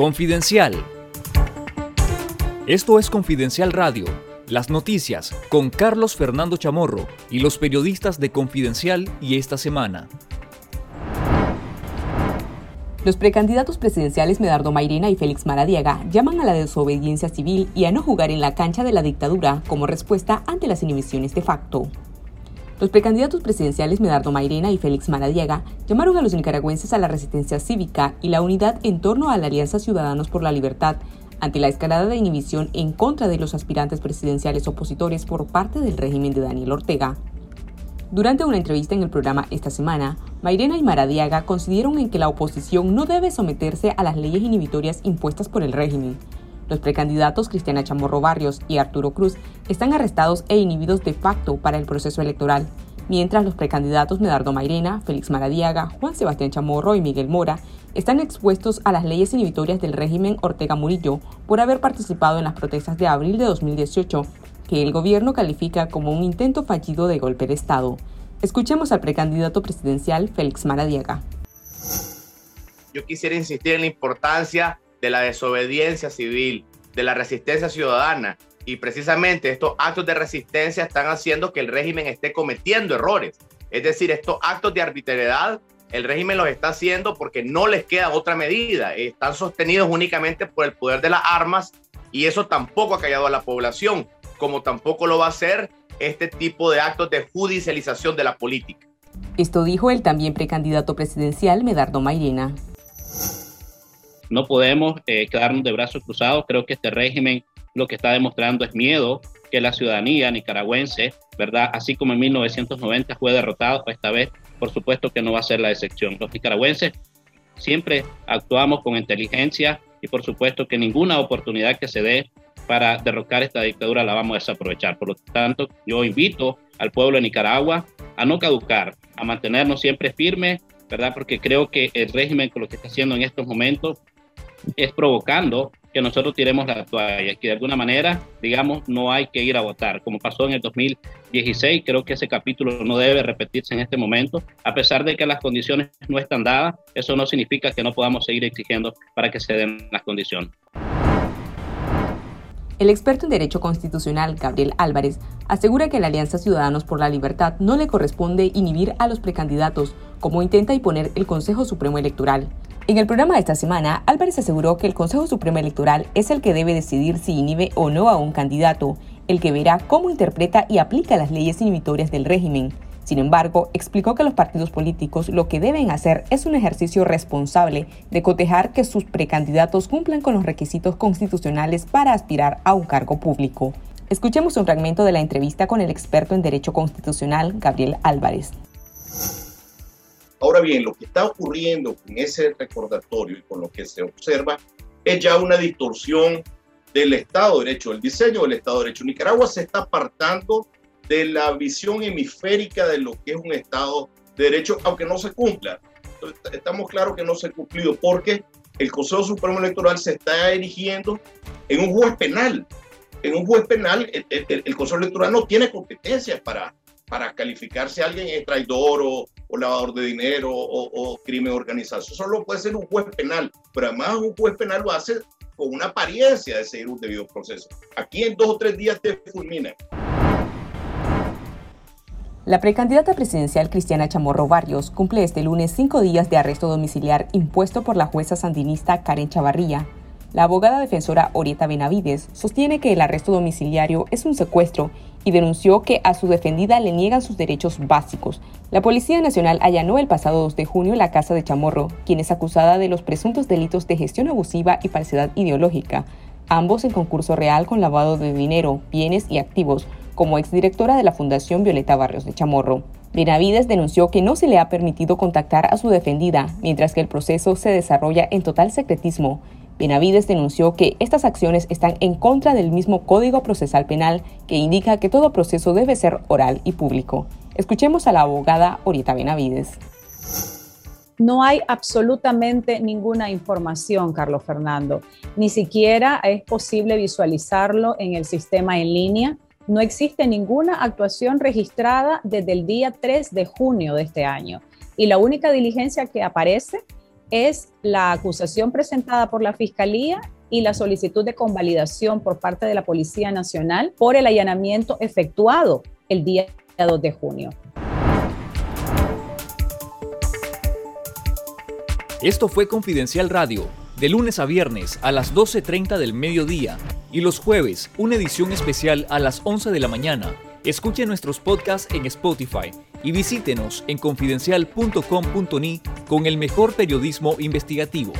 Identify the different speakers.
Speaker 1: Confidencial. Esto es Confidencial Radio, las noticias con Carlos Fernando Chamorro y los periodistas de Confidencial y esta semana.
Speaker 2: Los precandidatos presidenciales Medardo Mairena y Félix Maradiaga llaman a la desobediencia civil y a no jugar en la cancha de la dictadura como respuesta ante las inhibiciones de facto. Los precandidatos presidenciales Medardo Mairena y Félix Maradiaga llamaron a los nicaragüenses a la resistencia cívica y la unidad en torno a la Alianza Ciudadanos por la Libertad ante la escalada de inhibición en contra de los aspirantes presidenciales opositores por parte del régimen de Daniel Ortega. Durante una entrevista en el programa esta semana, Mairena y Maradiaga coincidieron en que la oposición no debe someterse a las leyes inhibitorias impuestas por el régimen, los precandidatos Cristiana Chamorro Barrios y Arturo Cruz están arrestados e inhibidos de facto para el proceso electoral, mientras los precandidatos Medardo Mairena, Félix Maradiaga, Juan Sebastián Chamorro y Miguel Mora están expuestos a las leyes inhibitorias del régimen Ortega Murillo por haber participado en las protestas de abril de 2018, que el gobierno califica como un intento fallido de golpe de Estado. Escuchemos al precandidato presidencial Félix Maradiaga.
Speaker 3: Yo quisiera insistir en la importancia de la desobediencia civil, de la resistencia ciudadana. Y precisamente estos actos de resistencia están haciendo que el régimen esté cometiendo errores. Es decir, estos actos de arbitrariedad, el régimen los está haciendo porque no les queda otra medida. Están sostenidos únicamente por el poder de las armas y eso tampoco ha callado a la población, como tampoco lo va a hacer este tipo de actos de judicialización de la política.
Speaker 2: Esto dijo el también precandidato presidencial Medardo Mairena.
Speaker 4: No podemos eh, quedarnos de brazos cruzados. Creo que este régimen lo que está demostrando es miedo que la ciudadanía nicaragüense, ¿verdad? Así como en 1990 fue derrotado, esta vez por supuesto que no va a ser la excepción. Los nicaragüenses siempre actuamos con inteligencia y por supuesto que ninguna oportunidad que se dé para derrocar esta dictadura la vamos a desaprovechar. Por lo tanto, yo invito al pueblo de Nicaragua a no caducar, a mantenernos siempre firmes, ¿verdad? Porque creo que el régimen con lo que está haciendo en estos momentos es provocando que nosotros tiremos la toalla, que de alguna manera, digamos, no hay que ir a votar, como pasó en el 2016. Creo que ese capítulo no debe repetirse en este momento, a pesar de que las condiciones no están dadas, eso no significa que no podamos seguir exigiendo para que se den las condiciones.
Speaker 2: El experto en Derecho Constitucional, Gabriel Álvarez, asegura que la Alianza Ciudadanos por la Libertad no le corresponde inhibir a los precandidatos, como intenta imponer el Consejo Supremo Electoral. En el programa de esta semana, Álvarez aseguró que el Consejo Supremo Electoral es el que debe decidir si inhibe o no a un candidato, el que verá cómo interpreta y aplica las leyes inhibitorias del régimen. Sin embargo, explicó que los partidos políticos lo que deben hacer es un ejercicio responsable de cotejar que sus precandidatos cumplan con los requisitos constitucionales para aspirar a un cargo público. Escuchemos un fragmento de la entrevista con el experto en Derecho Constitucional, Gabriel Álvarez.
Speaker 5: Ahora bien, lo que está ocurriendo con ese recordatorio y con lo que se observa es ya una distorsión del Estado de Derecho, el diseño del Estado de Derecho. Nicaragua se está apartando de la visión hemisférica de lo que es un Estado de Derecho, aunque no se cumpla. estamos claros que no se ha cumplido porque el Consejo Supremo Electoral se está erigiendo en un juez penal. En un juez penal, el, el Consejo Electoral no tiene competencias para, para calificar si alguien es traidor o, lavador de dinero o, crimen organizado. Eso solo puede ser un juez penal, pero además un juez penal lo hace con una apariencia de seguir un debido proceso. Aquí en dos o tres días te fulmina.
Speaker 2: La precandidata presidencial Cristiana Chamorro Barrios cumple este lunes cinco días de arresto domiciliar impuesto por la jueza sandinista Karen Chavarría la abogada defensora Orieta Benavides sostiene que el arresto domiciliario es un secuestro y denunció que a su defendida le niegan sus derechos básicos. La Policía Nacional allanó el pasado 2 de junio la casa de Chamorro, quien es acusada de los presuntos delitos de gestión abusiva y falsedad ideológica, ambos en concurso real con lavado de dinero, bienes y activos, como exdirectora de la Fundación Violeta Barrios de Chamorro. Benavides denunció que no se le ha permitido contactar a su defendida, mientras que el proceso se desarrolla en total secretismo Benavides denunció que estas acciones están en contra del mismo Código Procesal Penal que indica que todo proceso debe ser oral y público. Escuchemos a la abogada Orieta Benavides.
Speaker 6: No hay absolutamente ninguna información, Carlos Fernando. Ni siquiera es posible visualizarlo en el sistema en línea. No existe ninguna actuación registrada desde el día 3 de junio de este año. Y la única diligencia que aparece es la acusación presentada por la Fiscalía y la solicitud de convalidación por parte de la Policía Nacional por el allanamiento efectuado el día 2 de junio.
Speaker 1: Esto fue Confidencial Radio, de lunes a viernes a las 12.30 del mediodía y los jueves una edición especial a las 11 de la mañana. Escuche nuestros podcasts en Spotify y visítenos en confidencial.com.ni con el mejor periodismo investigativo.